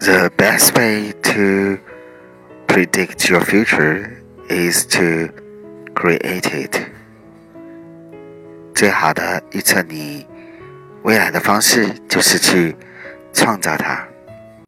The best way to predict your future is to create it. 最好的预测你未来的方式就是去创造它。